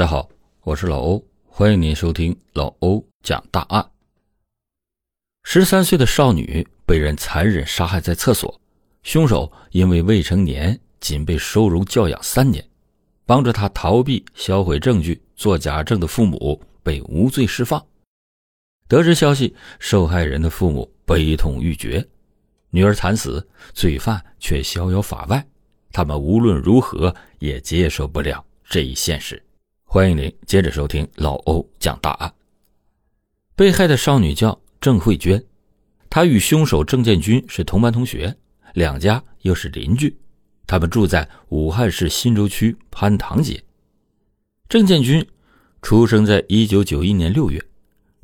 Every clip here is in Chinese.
大家好，我是老欧，欢迎您收听老欧讲大案。十三岁的少女被人残忍杀害在厕所，凶手因为未成年，仅被收容教养三年。帮着他逃避、销毁证据、做假证的父母被无罪释放。得知消息，受害人的父母悲痛欲绝，女儿惨死，罪犯却逍遥法外，他们无论如何也接受不了这一现实。欢迎您接着收听老欧讲大案。被害的少女叫郑慧娟，她与凶手郑建军是同班同学，两家又是邻居。他们住在武汉市新洲区潘塘街。郑建军出生在一九九一年六月，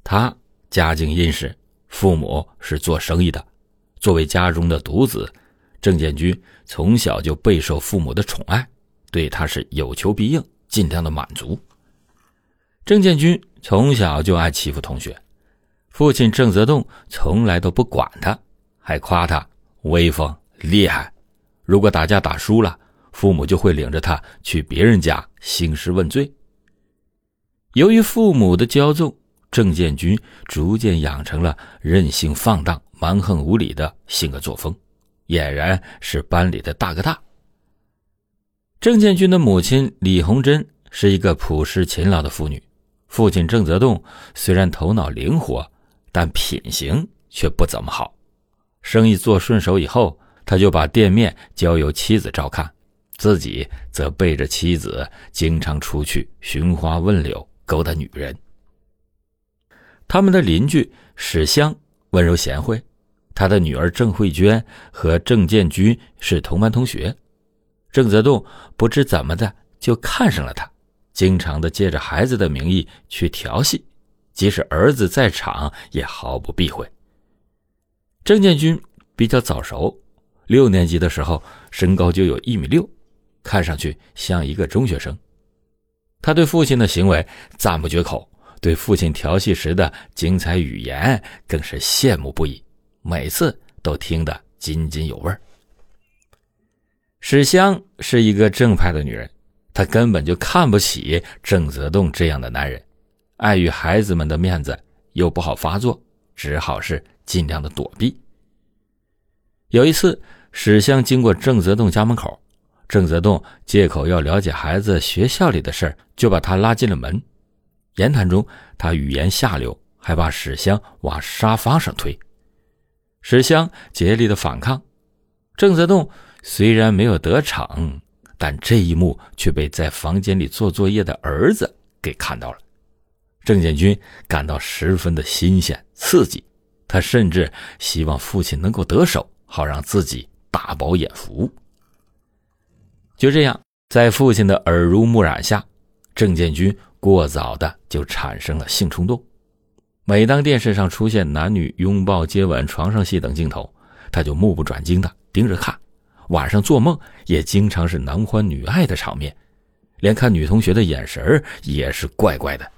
他家境殷实，父母是做生意的。作为家中的独子，郑建军从小就备受父母的宠爱，对他是有求必应。尽量的满足。郑建军从小就爱欺负同学，父亲郑泽栋从来都不管他，还夸他威风厉害。如果打架打输了，父母就会领着他去别人家兴师问罪。由于父母的骄纵，郑建军逐渐养成了任性放荡、蛮横无理的性格作风，俨然是班里的大哥大。郑建军的母亲李红珍是一个朴实勤劳的妇女，父亲郑泽栋虽然头脑灵活，但品行却不怎么好。生意做顺手以后，他就把店面交由妻子照看，自己则背着妻子经常出去寻花问柳，勾搭女人。他们的邻居史香温柔贤惠，他的女儿郑慧娟和郑建军是同班同学。郑泽栋不知怎么的就看上了他，经常的借着孩子的名义去调戏，即使儿子在场也毫不避讳。郑建军比较早熟，六年级的时候身高就有一米六，看上去像一个中学生。他对父亲的行为赞不绝口，对父亲调戏时的精彩语言更是羡慕不已，每次都听得津津有味儿。史湘是一个正派的女人，她根本就看不起郑泽栋这样的男人，碍于孩子们的面子，又不好发作，只好是尽量的躲避。有一次，史湘经过郑泽栋家门口，郑泽栋借口要了解孩子学校里的事就把他拉进了门。言谈中，他语言下流，还把史湘往沙发上推。史湘竭力的反抗，郑泽栋。虽然没有得逞，但这一幕却被在房间里做作业的儿子给看到了。郑建军感到十分的新鲜刺激，他甚至希望父亲能够得手，好让自己大饱眼福。就这样，在父亲的耳濡目染下，郑建军过早的就产生了性冲动。每当电视上出现男女拥抱、接吻、床上戏等镜头，他就目不转睛的盯着看。晚上做梦也经常是男欢女爱的场面，连看女同学的眼神也是怪怪的。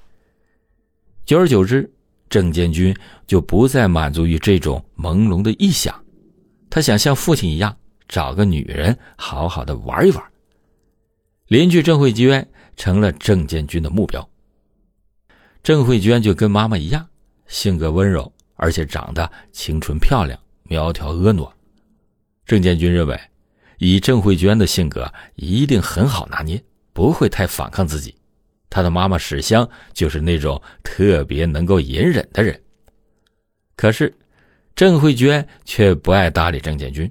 久而久之，郑建军就不再满足于这种朦胧的臆想，他想像父亲一样找个女人好好的玩一玩。邻居郑慧娟成了郑建军的目标。郑慧娟就跟妈妈一样，性格温柔，而且长得清纯漂亮、苗条婀娜。郑建军认为。以郑慧娟的性格，一定很好拿捏，不会太反抗自己。她的妈妈史香就是那种特别能够隐忍的人。可是，郑慧娟却不爱搭理郑建军。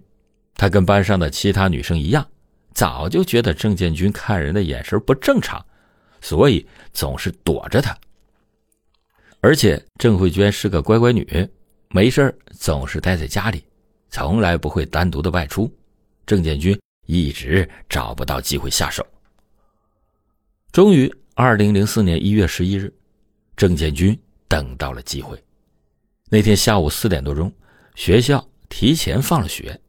她跟班上的其他女生一样，早就觉得郑建军看人的眼神不正常，所以总是躲着他。而且，郑慧娟是个乖乖女，没事总是待在家里，从来不会单独的外出。郑建军一直找不到机会下手。终于，二零零四年一月十一日，郑建军等到了机会。那天下午四点多钟，学校提前放了学。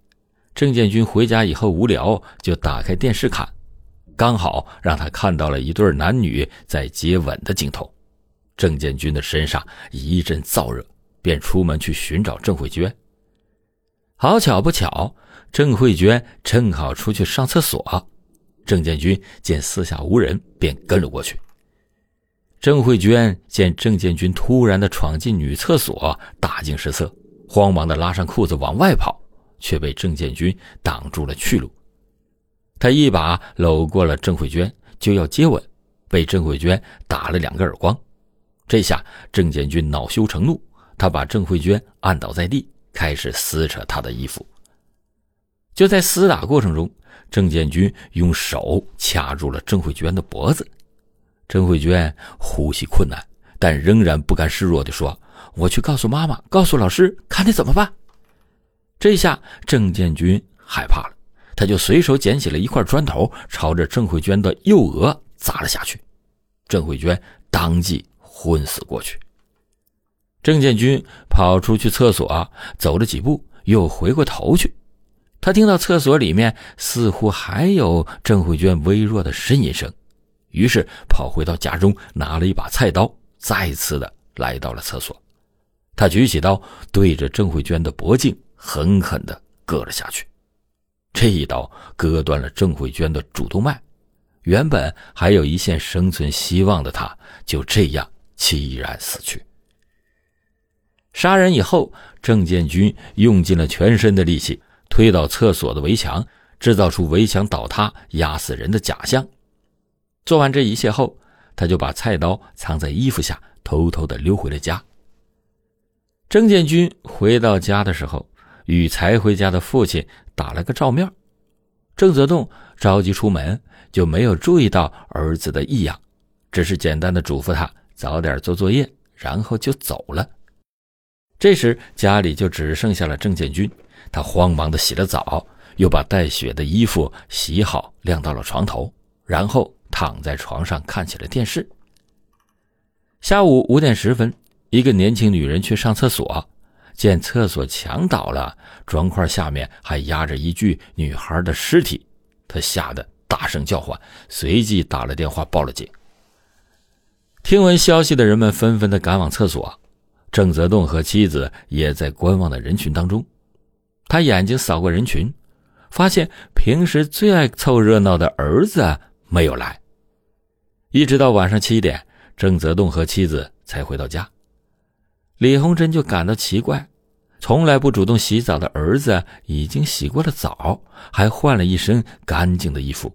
郑建军回家以后无聊，就打开电视看，刚好让他看到了一对男女在接吻的镜头。郑建军的身上一阵燥热，便出门去寻找郑慧娟。好巧不巧。郑慧娟正好出去上厕所，郑建军见四下无人，便跟了过去。郑慧娟见郑建军突然的闯进女厕所，大惊失色，慌忙的拉上裤子往外跑，却被郑建军挡住了去路。他一把搂过了郑慧娟，就要接吻，被郑慧娟打了两个耳光。这下郑建军恼羞成怒，他把郑慧娟按倒在地，开始撕扯她的衣服。就在厮打过程中，郑建军用手掐住了郑慧娟的脖子。郑慧娟呼吸困难，但仍然不甘示弱地说：“我去告诉妈妈，告诉老师，看你怎么办。”这下郑建军害怕了，他就随手捡起了一块砖头，朝着郑慧娟的右额砸了下去。郑慧娟当即昏死过去。郑建军跑出去厕所，走了几步，又回过头去，他听到厕所里面似乎还有郑慧娟微弱的呻吟声。于是跑回到家中，拿了一把菜刀，再次的来到了厕所。他举起刀，对着郑慧娟的脖颈狠狠的割了下去。这一刀割断了郑慧娟的主动脉，原本还有一线生存希望的她，就这样凄然死去。杀人以后，郑建军用尽了全身的力气，推倒厕所的围墙，制造出围墙倒塌压死人的假象。做完这一切后，他就把菜刀藏在衣服下，偷偷的溜回了家。郑建军回到家的时候，与才回家的父亲打了个照面。郑泽栋着急出门，就没有注意到儿子的异样，只是简单的嘱咐他早点做作业，然后就走了。这时家里就只剩下了郑建军，他慌忙的洗了澡，又把带血的衣服洗好晾到了床头，然后。躺在床上看起了电视。下午五点十分，一个年轻女人去上厕所，见厕所墙倒了，砖块下面还压着一具女孩的尸体，她吓得大声叫唤，随即打了电话报了警。听闻消息的人们纷纷的赶往厕所，郑泽栋和妻子也在观望的人群当中。他眼睛扫过人群，发现平时最爱凑热闹的儿子。没有来，一直到晚上七点，郑泽栋和妻子才回到家。李红珍就感到奇怪，从来不主动洗澡的儿子已经洗过了澡，还换了一身干净的衣服，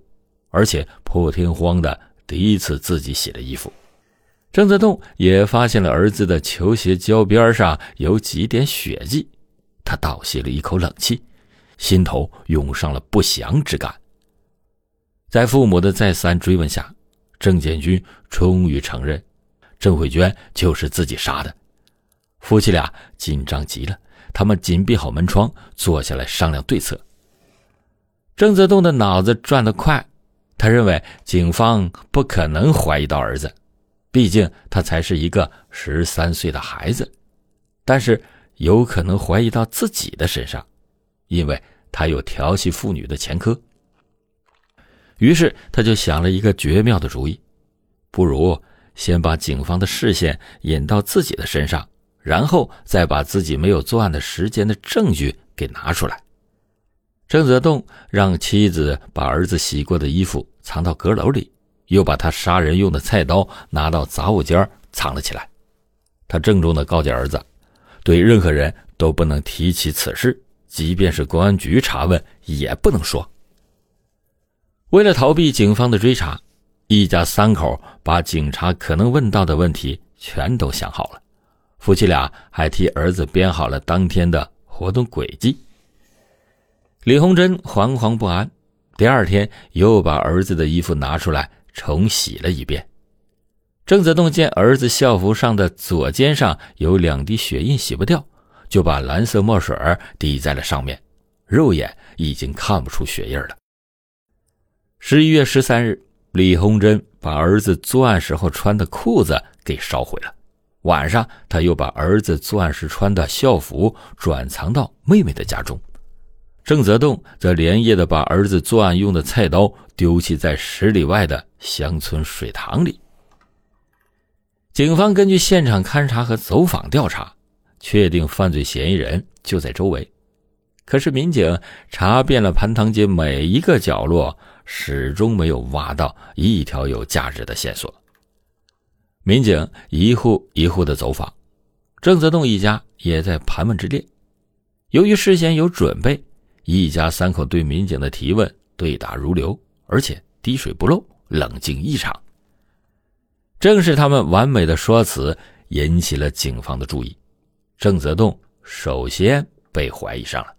而且破天荒的第一次自己洗了衣服。郑泽栋也发现了儿子的球鞋胶边上有几点血迹，他倒吸了一口冷气，心头涌上了不祥之感。在父母的再三追问下，郑建军终于承认，郑慧娟就是自己杀的。夫妻俩紧张极了，他们紧闭好门窗，坐下来商量对策。郑泽栋的脑子转得快，他认为警方不可能怀疑到儿子，毕竟他才是一个十三岁的孩子，但是有可能怀疑到自己的身上，因为他有调戏妇女的前科。于是他就想了一个绝妙的主意，不如先把警方的视线引到自己的身上，然后再把自己没有作案的时间的证据给拿出来。郑泽栋让妻子把儿子洗过的衣服藏到阁楼里，又把他杀人用的菜刀拿到杂物间藏了起来。他郑重地告诫儿子，对任何人都不能提起此事，即便是公安局查问也不能说。为了逃避警方的追查，一家三口把警察可能问到的问题全都想好了。夫妻俩还替儿子编好了当天的活动轨迹。李红珍惶惶不安，第二天又把儿子的衣服拿出来重洗了一遍。郑泽栋见儿子校服上的左肩上有两滴血印洗不掉，就把蓝色墨水滴在了上面，肉眼已经看不出血印了。十一月十三日，李洪珍把儿子作案时候穿的裤子给烧毁了。晚上，他又把儿子作案时穿的校服转藏到妹妹的家中。郑泽栋则连夜的把儿子作案用的菜刀丢弃在十里外的乡村水塘里。警方根据现场勘查和走访调查，确定犯罪嫌疑人就在周围。可是，民警查遍了盘塘街每一个角落。始终没有挖到一条有价值的线索。民警一户一户的走访，郑泽栋一家也在盘问之列。由于事先有准备，一家三口对民警的提问对答如流，而且滴水不漏，冷静异常。正是他们完美的说辞引起了警方的注意，郑泽栋首先被怀疑上了。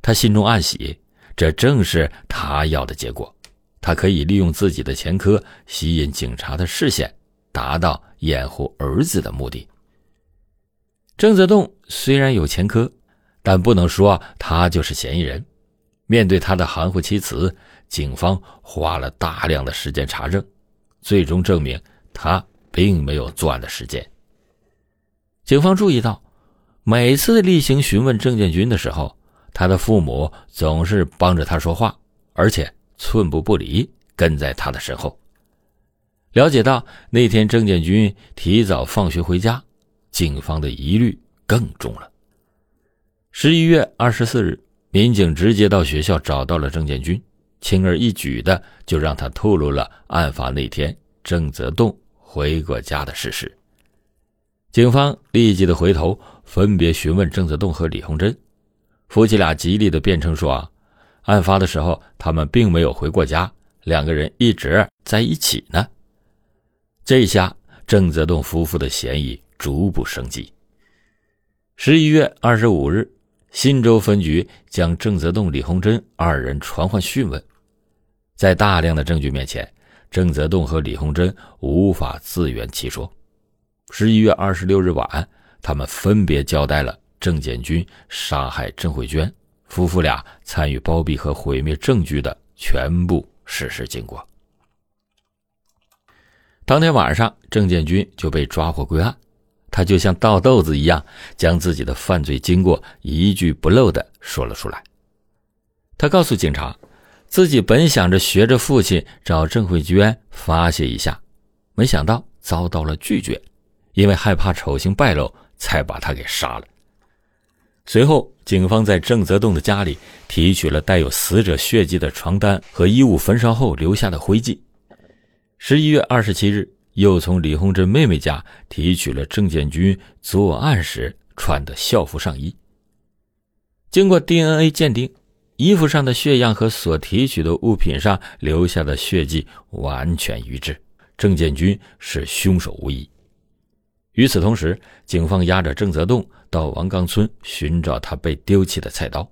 他心中暗喜，这正是他要的结果。他可以利用自己的前科吸引警察的视线，达到掩护儿子的目的。郑泽栋虽然有前科，但不能说他就是嫌疑人。面对他的含糊其辞，警方花了大量的时间查证，最终证明他并没有作案的时间。警方注意到，每次例行询问郑建军的时候，他的父母总是帮着他说话，而且。寸步不离，跟在他的身后。了解到那天郑建军提早放学回家，警方的疑虑更重了。十一月二十四日，民警直接到学校找到了郑建军，轻而易举的就让他透露了案发那天郑泽栋回过家的事实。警方立即的回头，分别询问郑泽栋和李红珍，夫妻俩极力的辩称说啊。案发的时候，他们并没有回过家，两个人一直在一起呢。这下郑泽栋夫妇的嫌疑逐步升级。十一月二十五日，新州分局将郑泽栋、李红珍二人传唤讯问，在大量的证据面前，郑泽栋和李红珍无法自圆其说。十一月二十六日晚，他们分别交代了郑建军杀害郑慧娟。夫妇俩参与包庇和毁灭证据的全部事实经过。当天晚上，郑建军就被抓获归案。他就像倒豆子一样，将自己的犯罪经过一句不漏的说了出来。他告诉警察，自己本想着学着父亲找郑慧娟发泄一下，没想到遭到了拒绝，因为害怕丑行败露，才把他给杀了。随后，警方在郑泽栋的家里提取了带有死者血迹的床单和衣物焚烧后留下的灰烬。十一月二十七日，又从李红珍妹妹家提取了郑建军作案时穿的校服上衣。经过 DNA 鉴定，衣服上的血样和所提取的物品上留下的血迹完全一致，郑建军是凶手无疑。与此同时，警方押着郑泽栋到王岗村寻找他被丢弃的菜刀。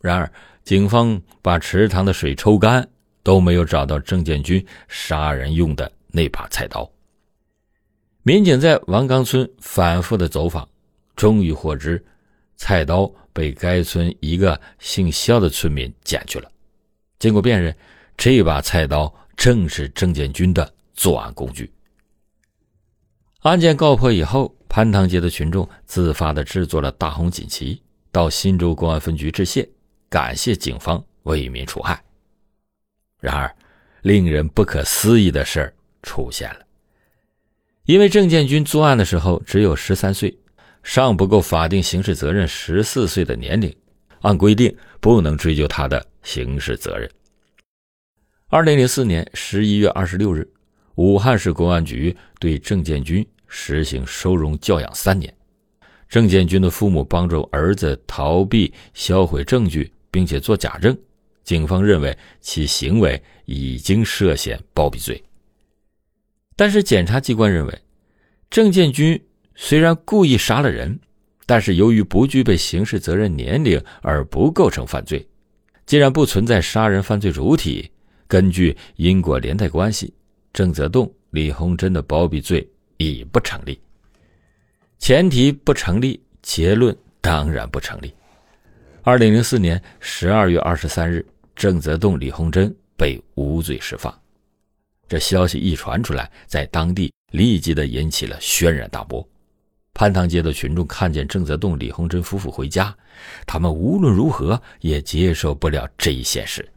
然而，警方把池塘的水抽干，都没有找到郑建军杀人用的那把菜刀。民警在王岗村反复的走访，终于获知，菜刀被该村一个姓肖的村民捡去了。经过辨认，这把菜刀正是郑建军的作案工具。案件告破以后，潘塘街的群众自发的制作了大红锦旗，到新州公安分局致谢，感谢警方为民除害。然而，令人不可思议的事儿出现了。因为郑建军作案的时候只有十三岁，尚不够法定刑事责任十四岁的年龄，按规定不能追究他的刑事责任。二零零四年十一月二十六日。武汉市公安局对郑建军实行收容教养三年。郑建军的父母帮助儿子逃避、销毁证据，并且做假证，警方认为其行为已经涉嫌包庇罪。但是检察机关认为，郑建军虽然故意杀了人，但是由于不具备刑事责任年龄而不构成犯罪。既然不存在杀人犯罪主体，根据因果连带关系。郑泽栋、李红珍的包庇罪已不成立。前提不成立，结论当然不成立。二零零四年十二月二十三日，郑泽栋、李红珍被无罪释放。这消息一传出来，在当地立即的引起了轩然大波。潘塘街的群众看见郑泽栋、李红珍夫妇回家，他们无论如何也接受不了这一现实。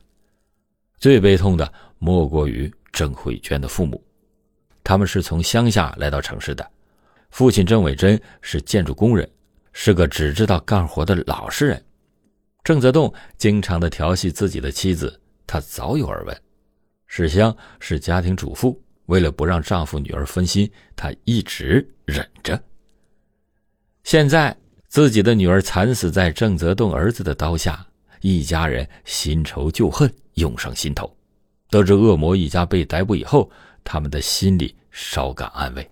最悲痛的莫过于。郑慧娟的父母，他们是从乡下来到城市的。父亲郑伟珍是建筑工人，是个只知道干活的老实人。郑泽栋经常的调戏自己的妻子，他早有耳闻。史香是家庭主妇，为了不让丈夫女儿分心，她一直忍着。现在自己的女儿惨死在郑泽栋儿子的刀下，一家人新仇旧恨涌上心头。得知恶魔一家被逮捕以后，他们的心里稍感安慰。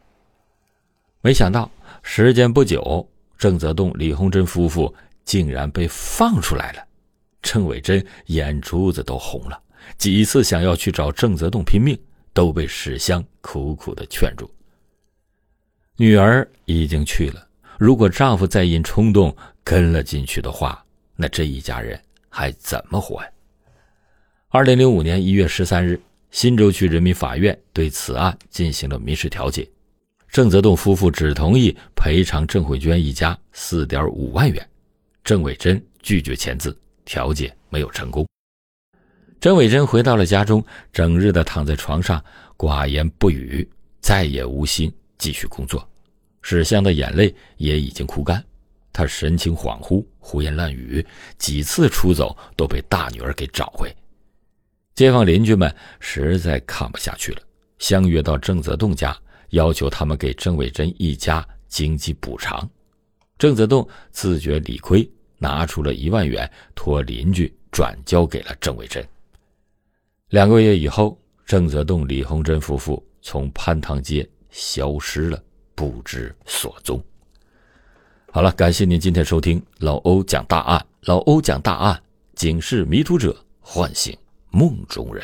没想到时间不久，郑泽栋、李洪珍夫妇竟然被放出来了。郑伟珍眼珠子都红了，几次想要去找郑泽栋拼命，都被史香苦苦的劝住。女儿已经去了。如果丈夫再因冲动跟了进去的话，那这一家人还怎么活呀？二零零五年一月十三日，新洲区人民法院对此案进行了民事调解，郑泽栋夫妇只同意赔偿郑慧娟一家四点五万元，郑伟珍拒绝签字，调解没有成功。郑伟珍回到了家中，整日的躺在床上，寡言不语，再也无心继续工作。史湘的眼泪也已经哭干，他神情恍惚，胡言乱语，几次出走都被大女儿给找回。街坊邻居们实在看不下去了，相约到郑泽栋家，要求他们给郑伟珍一家经济补偿。郑泽栋自觉理亏，拿出了一万元，托邻居转交给了郑伟珍。两个月以后，郑泽栋、李鸿珍夫妇从潘塘街消失了。不知所踪。好了，感谢您今天收听老欧讲大案。老欧讲大案，警示迷途者，唤醒梦中人。